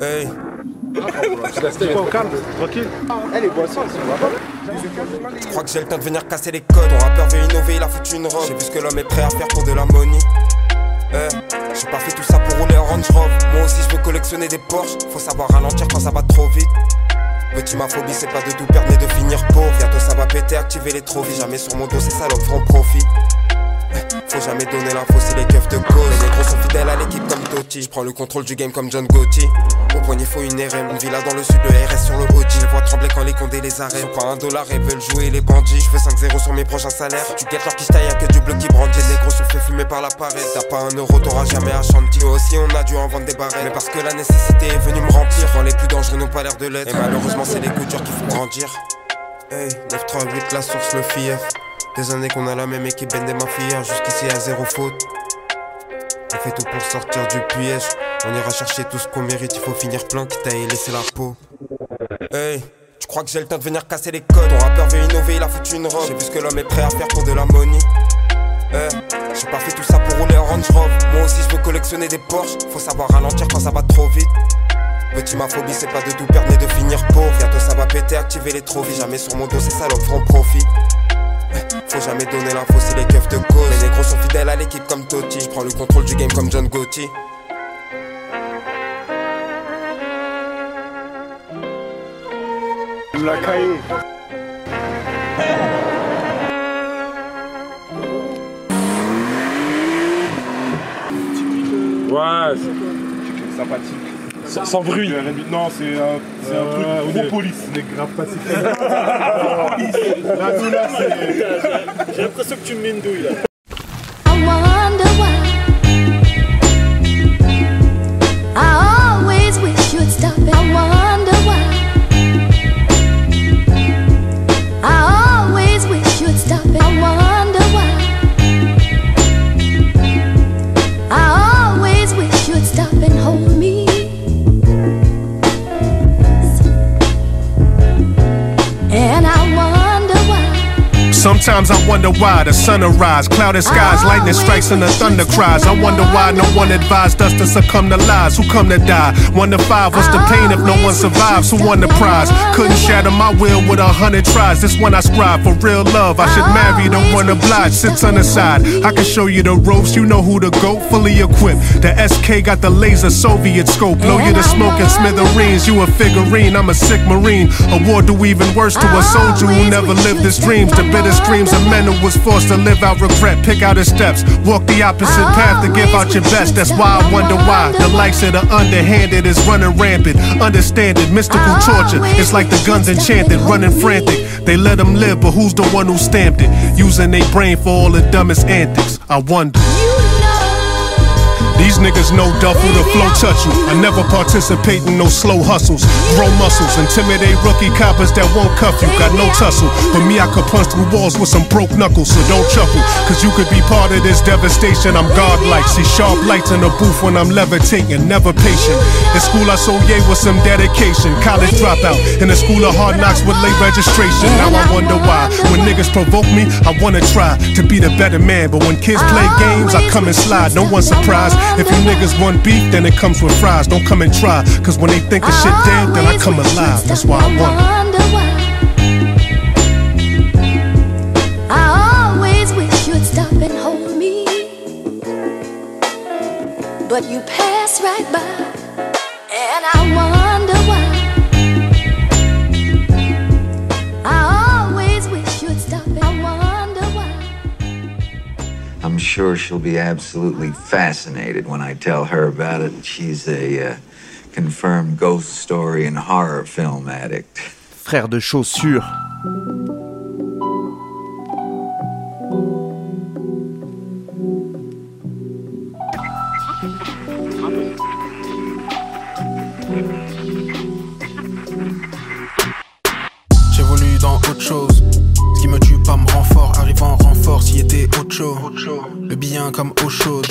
Hey. Tranquille. Elle est boisson, Je crois que j'ai le temps de venir casser les codes. Ton rappeur veut innover, il a foutu une robe. J'ai vu ce que l'homme est prêt à faire pour de la money. Eh, j'ai pas fait tout ça pour rouler en Range Rover. Moi aussi, je veux collectionner des Porsche. Faut savoir ralentir quand ça va trop vite. Petit ma phobie, c'est pas de tout perdre mais de finir pauvre. Bientôt ça va péter, activer les trophies. Jamais sur mon dos, c'est ça, l'homme profit. Faut jamais donner l'info, c'est les keufs de cause. Les gros sont fidèles à l'équipe comme Totti. Je prends le contrôle du game comme John Gotti. Au poignet, faut une RM. Une villa dans le sud, le RS sur le OG. Je vois trembler quand les condés les arrêtent. Pas un dollar et veulent jouer les bandits. Je veux 5-0 sur mes prochains salaires. Tu guettes leur quiche y'a que du bloc qui brandit. Les gros sont fait fumer par la parade. T'as pas un euro, t'auras jamais à chanter. Nous aussi, on a dû en vendre des barrettes. Mais parce que la nécessité est venue me remplir. Quand les plus dangereux n'ont pas l'air de l'être. Et malheureusement, c'est les coups durs qui font grandir. Hey, 938, la source, le FIF. Des années qu'on a la même équipe, Ben des mafias, jusqu'ici à zéro faute. On fait tout pour sortir du piège. On ira chercher tout ce qu'on mérite, il faut finir plein, quitte à y laisser la peau. Hey, tu crois que j'ai le temps de venir casser les codes? Ton rappeur veut innover, il a foutu une robe. J'ai vu ce que l'homme est prêt à faire pour de la money. Eh, j'ai pas fait tout ça pour rouler en Range Rover. Moi aussi, je veux collectionner des Porsche. Faut savoir ralentir quand ça va trop vite. Petit ma phobie, c'est pas de tout perdre mais de finir pauvre. Bientôt ça va péter, activer les trophies. Jamais sur mon dos, c'est ça, l'homme feront profit. Faut jamais donner l'info, c'est les keufs de cause. Mais les gros sont fidèles à l'équipe comme Totti. Je prends le contrôle du game comme John Gotti. La. Ouais, c'est sympathique. Sans, sans bruit. Non, c'est un, c'est un truc trop police. On est grave pacifique. J'ai l'impression que tu me mets une douille là. Sometimes I wonder why the sun arise, clouded skies, lightning strikes and the thunder cries. I wonder why no one advised us to succumb to lies. Who come to die? One to five, what's the pain if no one survives? Who won the prize? Couldn't shatter my will with a hundred tries. This one I scribe for real love. I should marry the one obliged. Sits on the side. I can show you the ropes. You know who to go. Fully equipped. The SK got the laser Soviet scope. Blow you to smoke and smithereens. You a figurine. I'm a sick marine. A war do even worse to a soldier who never lived his dreams. The bitter streams of men who was forced to live out regret. Pick out his steps. Walk the opposite path to give out your best. That's why I wonder why the likes of the underhanded is running rampant. Understand it, mystical torture. It's like the guns enchanted, running frantic. They let them live, but who's the one who stamped it? Using their brain for all the dumbest antics. I wonder. These niggas know duffel the flow touch you. I never participate in no slow hustles. Grow muscles, intimidate rookie coppers that won't cuff you. Got no tussle. But me, I could punch through walls with some broke knuckles, so don't chuckle. Cause you could be part of this devastation. I'm godlike. See sharp lights in the booth when I'm levitating. Never patient. In school, I sold yay with some dedication. College dropout. In the school of hard knocks with late registration. Now I wonder why. When niggas provoke me, I wanna try to be the better man. But when kids play games, I come and slide. No one surprised. If you niggas want beef, then it comes with fries. Don't come and try. Cause when they think the shit dead, then I come alive. That's why I want wonder why. I always wish you'd stop and hold me. But you pass right by, and I wonder why. Sure she'll be absolutely fascinated when I tell her about it. She's a uh, confirmed ghost story and horror film addict. Frère de chaussures. J'évolue dans autre chose. Pas me rend fort. Arrive en renfort s'il était autre chose. Le bien comme eau chaude.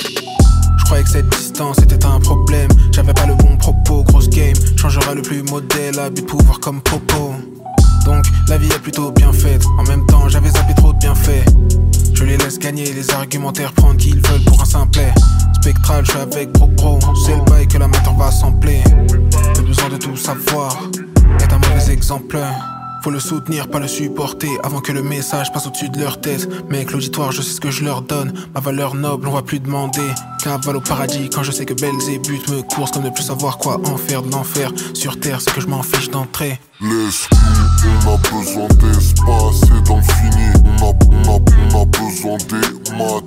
Je croyais que cette distance était un problème. J'avais pas le bon propos, grosse game. Changera le plus modèle, de pouvoir comme Popo. Donc la vie est plutôt bien faite. En même temps, j'avais zappé trop de bienfaits. Je les laisse gagner, les argumentaires prendre qui ils veulent pour un simplet. Spectral, je suis avec Bro Bro. C'est le bail que la mettre va sampler. Le besoin de tout savoir est un mauvais exemple. Faut le soutenir, pas le supporter avant que le message passe au-dessus de leur tête. Mec, l'auditoire, je sais ce que je leur donne. Ma valeur noble, on va plus demander. Cavale au paradis quand je sais que me course comme plus savoir quoi en faire de l'enfer. Sur terre, c'est que je m'en fiche d'entrer. On a besoin d'espace et dans le fini. On a, on a, besoin des on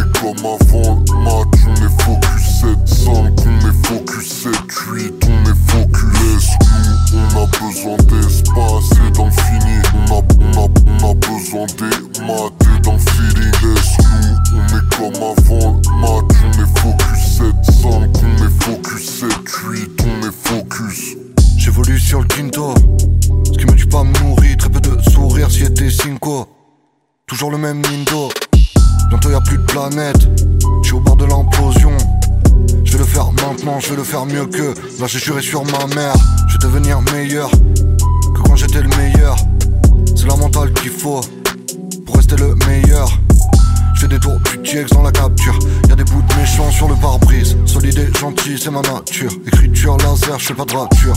est comme avant. On est focus 7-5, on est focus 7-8, on est focus. On a besoin d'espace et dans le fini. On a, on a, on a besoin des on comme avant le match. On est focus 7-5, on est focus 7-8, on est focus. J'évolue sur le quinto. Ce qui me tue pas me nourrit. Très peu de sourires si était cinco. Toujours le même Nindo. Bientôt y a plus de planète. J'suis au bord de l'implosion. Je vais le faire maintenant, je vais le faire mieux que. Là j'ai juré sur ma mère. Je vais devenir meilleur que quand j'étais le meilleur. C'est la mentale qu'il faut pour rester le meilleur. Des tours du dans la capture. Y a des bouts de méchants sur le pare-brise. Solide et gentil, c'est ma nature. Écriture laser, je fais pas de rature.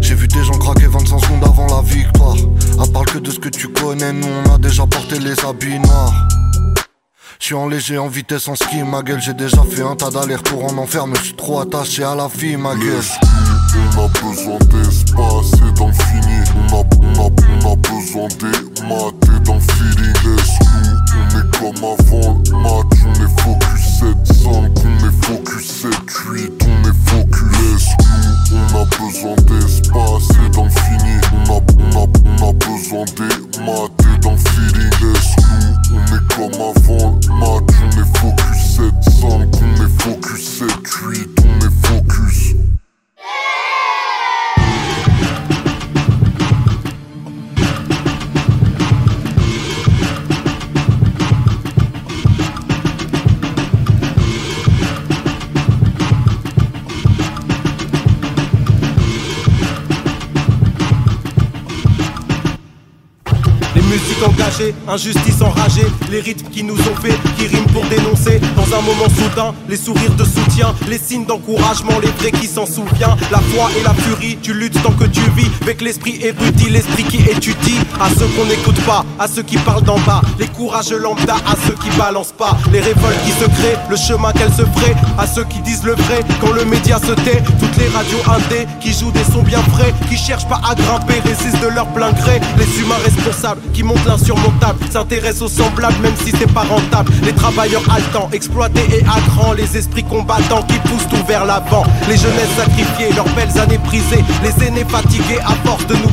J'ai vu des gens craquer 25 secondes avant la victoire. À part que de ce que tu connais, nous on a déjà porté les habits noirs. Je suis en léger, en vitesse, en ski, ma gueule. J'ai déjà fait un tas d'allers-retours en enfer, me suis trop attaché à la vie, ma gueule. On a besoin d'espace et dans le fini. On a, on a, on a besoin des maths et le feeling. Laisse-nous, on est comme avant le match? On est focus 7-5, on est focus 7-8, on est focus. Laisse-nous, on a besoin d'espace et dans le fini. On a, on a, on a besoin des maths et le feeling. Laisse-nous, on est comme avant le match? On est focus 7-5, on est focus 7-8, on est focus. Engagées, injustice enragée, les rythmes qui nous ont fait, qui riment pour dénoncer. Dans un moment soudain, les sourires de soutien, les signes d'encouragement, les vrais qui s'en souviennent. La foi et la furie, tu luttes tant que tu vis, avec l'esprit érudit, l'esprit qui étudie. À ceux qu'on n'écoute pas, à ceux qui parlent d'en bas, les courageux lambda, à ceux qui balancent pas, les révoltes qui se créent, le chemin qu'elles se feraient, à ceux qui disent le vrai quand le média se tait. Toutes les radios indées qui jouent des sons bien frais, qui cherchent pas à grimper, résistent de leur plein gré. Les humains responsables qui montent l'insurmontable, s'intéressent aux semblables même si c'est pas rentable. Les travailleurs haletants, exploités et à les esprits combattants qui poussent tout vers l'avant. Les jeunesses sacrifiées, leurs belles années prisées, les aînés fatigués à force de nous.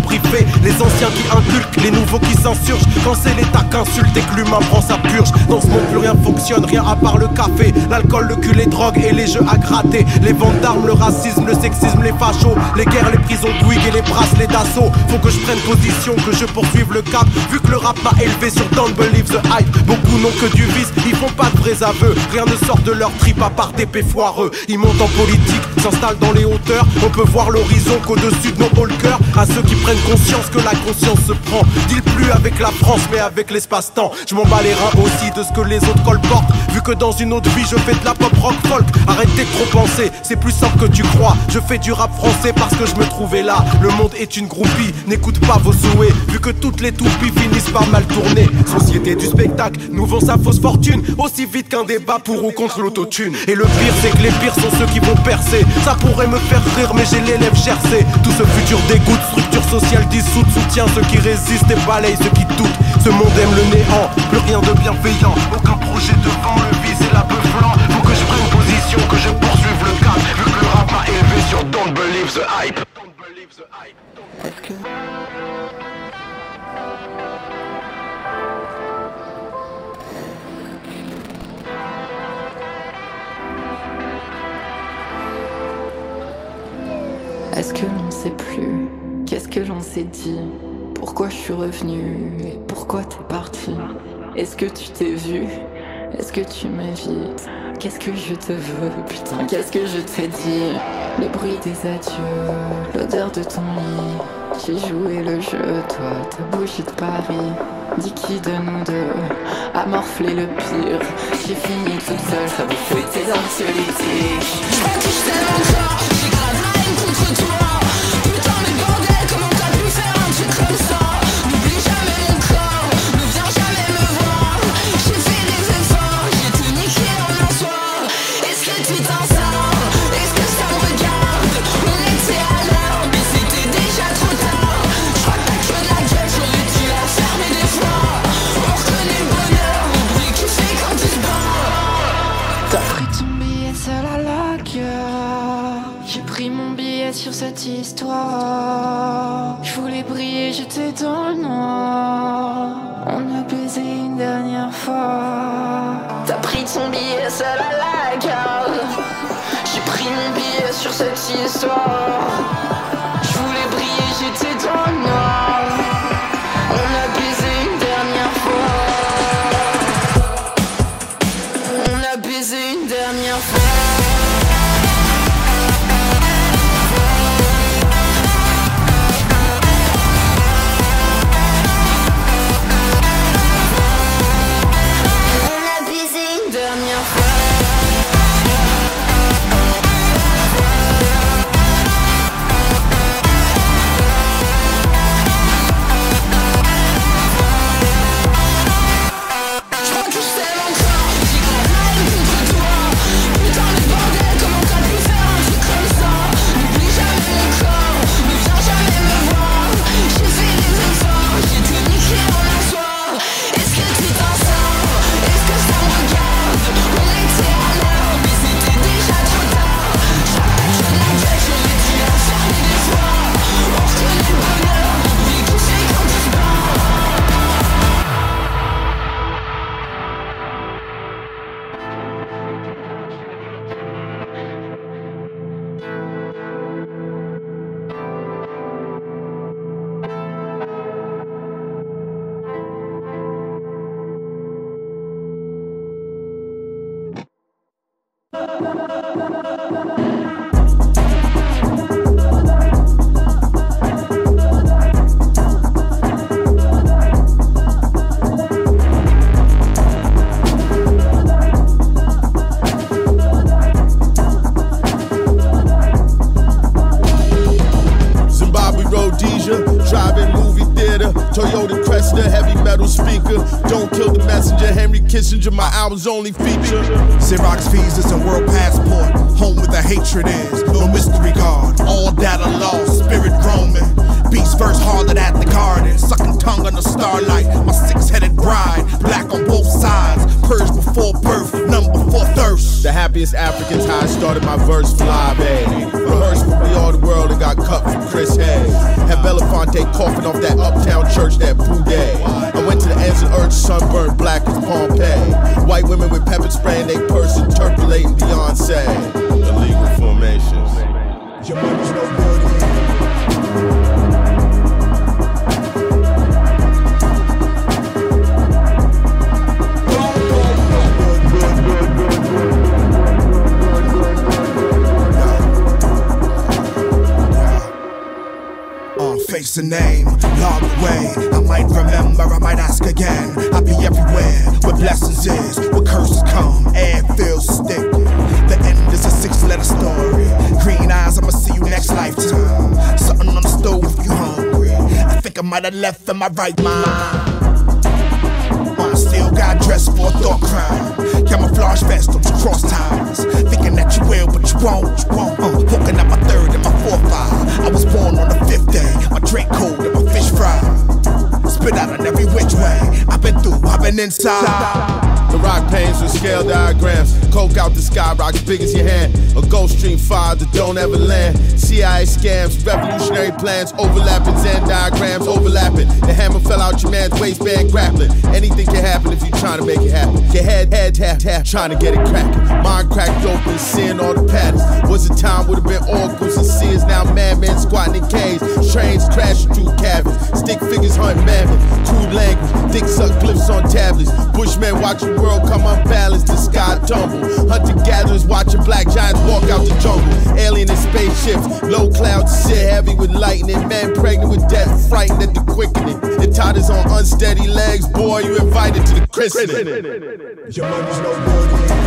Les anciens qui inculquent, les nouveaux qui s'insurgent. Quand c'est l'État qu'insulte et que l'humain prend sa purge. Dans ce monde plus rien fonctionne, rien à part le café, l'alcool, le cul, les drogues et les jeux à gratter. Les ventes d'armes, le racisme, le sexisme, les fachos, les guerres, les prisons Bouygues et les bracelets d'assaut. Faut que je prenne position, que je poursuive le cap. Vu que le rap m'a élevé sur Don't Believe the Hype. Beaucoup n'ont que du vice, ils font pas de vrais aveux. Rien ne sort de leur trip à part d'épées foireux. Ils montent en politique, s'installent dans les hauteurs. On peut voir l'horizon qu'au-dessus de nos cœur. À ceux qui prennent conscience que la conscience se prend. Deal plus avec la France, mais avec l'espace-temps. Je m'en bats les reins aussi de ce que les autres colportent. Vu que dans une autre vie, je fais de la pop rock folk. Arrêtez de trop penser, c'est plus simple que tu crois. Je fais du rap français parce que je me trouvais là. Le monde est une groupie, n'écoute pas vos souhaits. Vu que toutes les toupies finissent par mal tourner. Société du spectacle, nous vend sa fausse fortune. Aussi vite qu'un débat pour ou contre l'autotune. Et le pire, c'est que les pires sont ceux qui vont percer. Ça pourrait me faire rire, mais j'ai les lèvres gercées. Tout ce futur dégoûte, structure sociale dissoute, soutient ceux qui résistent et balaye ceux qui doutent. Ce monde aime le néant, plus rien de bienveillant. Aucun projet devant le vice et la flanc. Faut que je prenne position, que je poursuive le cap. Vu que le rap m'a élevé sur Don't Believe the Hype. Est-ce que l'on sait plus que l'on s'est dit Pourquoi je suis revenue Et pourquoi t'es parti Est-ce que tu t'es vu Est-ce que tu m'évites Qu'est-ce que je te veux Putain, qu'est-ce que je t'ai dit? Le bruit des adieux, l'odeur de ton lit. J'ai joué le jeu, toi, ta bougie de Paris. Dis qui de nous deux a morflé le pire? J'ai fini toute seule, ça vous fait tes anxiolytiques. Je t'aime encore. strong only. Erase a name, long way. I might remember, I might ask again. I be everywhere, where blessings is, where curses come, air feels stick? The end is a six letter story. Green eyes, I'ma see you next lifetime. Something on the stove if you hungry. I think I might have left in my right mind. God eye dressed for a thought crime. Camouflage vest, I'm cross times. Thinking that you will, but you won't, you won't. Uh, my third and my fourth five. I was born on the fifth day. My drink cold and my fish fried. Spit out on every which way. I've been through, I've been inside. The rock panes with scale diagrams. Coke out the sky, rocks big as your hand. A ghost Stream fire that don't ever land. CIA scams, revolutionary plans, overlapping Zen diagrams, overlapping. The hammer fell out your man's waistband grappling. Anything can happen if you trying to make it happen. Your head, head, tap, tap, trying to get it cracking. Mind cracked open, seeing all the patterns. Was a time would have been oracles and seers, now madmen squatting in caves. Trains crashing through caverns. Stick figures hunt mammoths. Crude language, dick suck glyphs on tablets. Bushmen watching world come unbalanced, the sky tumble. Hunter gatherers watching black giants walk out the jungle. Alien in spaceships, low clouds shit heavy with lightning. Man pregnant with death, frightened at the quickening. The toddlers on unsteady legs, boy, you invited to the christening. Your money's no good.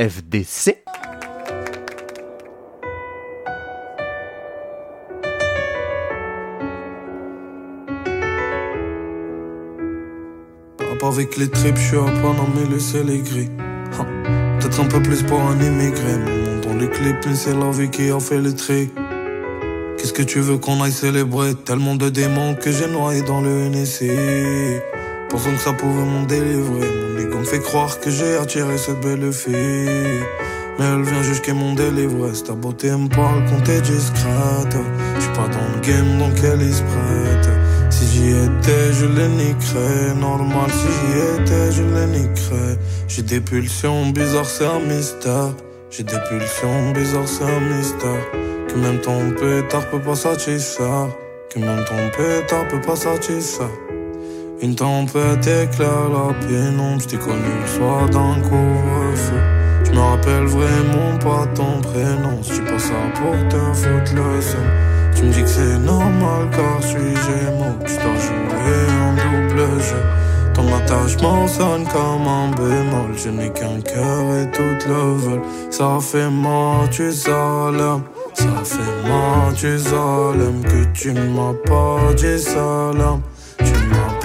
FDC. Avec les tripes, je suis à mais le ciel est gris. Peut-être un peu plus pour un immigré. Mon dans les clips, mais c'est la vie qui a fait le tri. Qu'est-ce que tu veux qu'on aille célébrer? Tellement de démons que j'ai noyé dans le NSC. Pensant que ça pouvait m'en délivrer. Ego me fait croire que j'ai attiré cette belle fille. Mais elle vient jusqu'à mon délivresse. Ta beauté me parle quand t'es discrète. J'suis pas dans le game donc elle se prête. Si j'y étais, je les niquerais. Normal, si j'y étais, je les niquerais. J'ai des pulsions bizarres, c'est un mystère. J'ai des pulsions bizarres, c'est un mystère. Que même ton pétard peut pas satisfaire. Que même ton pétard peut pas satisfaire. Une tempête éclaire la pénombre, j't'ai connu le soir d'un couvre-feu. Je me rappelle vraiment pas ton prénom, si tu pas ça pour te foutre le seum. Tu me dis que c'est normal car je suis gémeaux, je dois jouer en double jeu. Ton attachement sonne comme un bémol, je n'ai qu'un cœur et tout le vol. Ça fait mal, tu salam. Ça fait mal, tu salam, que tu ne m'as pas dit salam.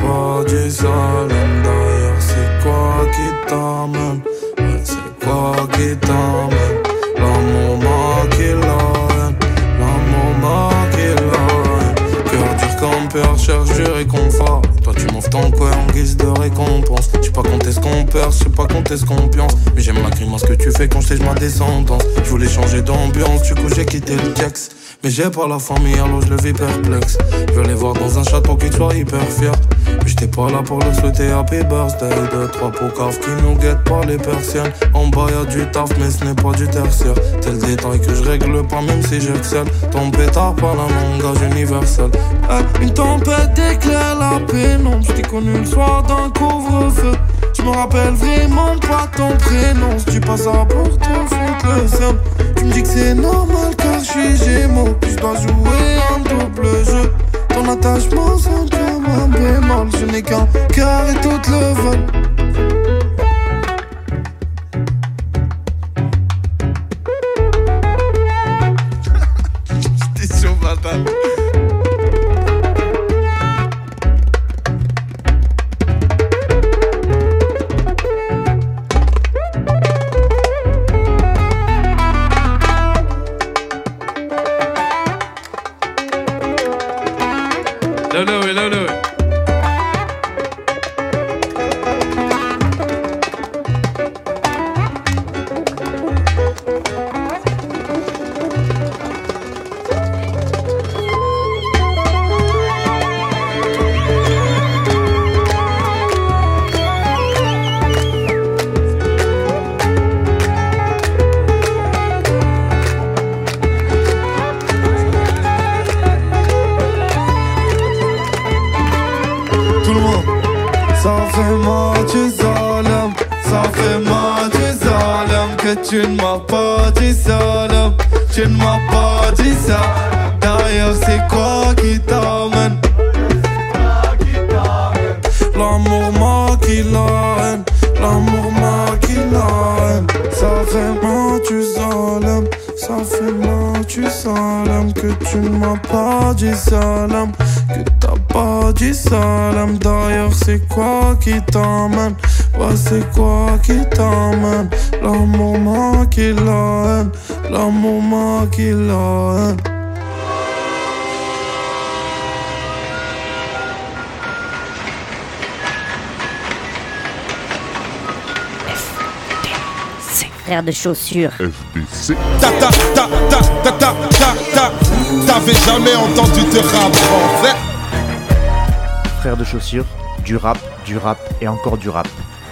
Pas salam d'ailleurs c'est quoi qui t'amène Ouais c'est quoi qui t'amène L'amour maquille la haine. L'amour maquille la haine. Cœur dur comme peur cherche du réconfort. Toi tu m'offres ton quoi en guise de récompense. J'sais pas compter ce qu'on perd, j'sais pas compter ce qu'on pionce Mais j'aime la grimace que tu fais quand j'tège ma descendance Je voulais changer d'ambiance, du coup j'ai quitté le Jax mais j'ai pas la famille, alors je le vis perplexe. Je veux les voir dans un château qui soit hyper fier. J'étais pas là pour le souhaiter happy birthday. Deux, trois pocaves qui nous guettent par les persiennes. En bas y'a du taf, mais ce n'est pas du tertiaire. C'est le détail que je règle pas, même si j'excelle. Ton pétard par un langage universel. Eh, une tempête éclaire la pénombre. J't'ai connu le soir d'un couvre-feu. Je me rappelle vraiment pas ton prénom. Si tu passes ça pour te foutre le seum. Tu me dis que c'est normal car je suis gémeaux. Je dois jouer un double jeu. Ton attachement sonne un bémol. Je n'ai qu'un cœur et tout le vol. tu ne m'as pas dit salam. Tu ne m'as pas dit ça. D'ailleurs, c'est quoi qui t'amène? L'amour maquille la haine. L'amour maquille la haine. Ça fait mal, tu salam. Ça fait mal, tu salam. Que tu ne m'as pas dit salam. Que t'as pas dit salam. D'ailleurs, c'est quoi qui t'amène? C'est quoi qui t'emmène? L'amour manqué la haine L'amour manqué la haine frère de chaussures. FDC. Ta ta ta ta ta ta ta ta. T'avais jamais entendu te rap. Frère de chaussures, du rap, du rap et encore du rap.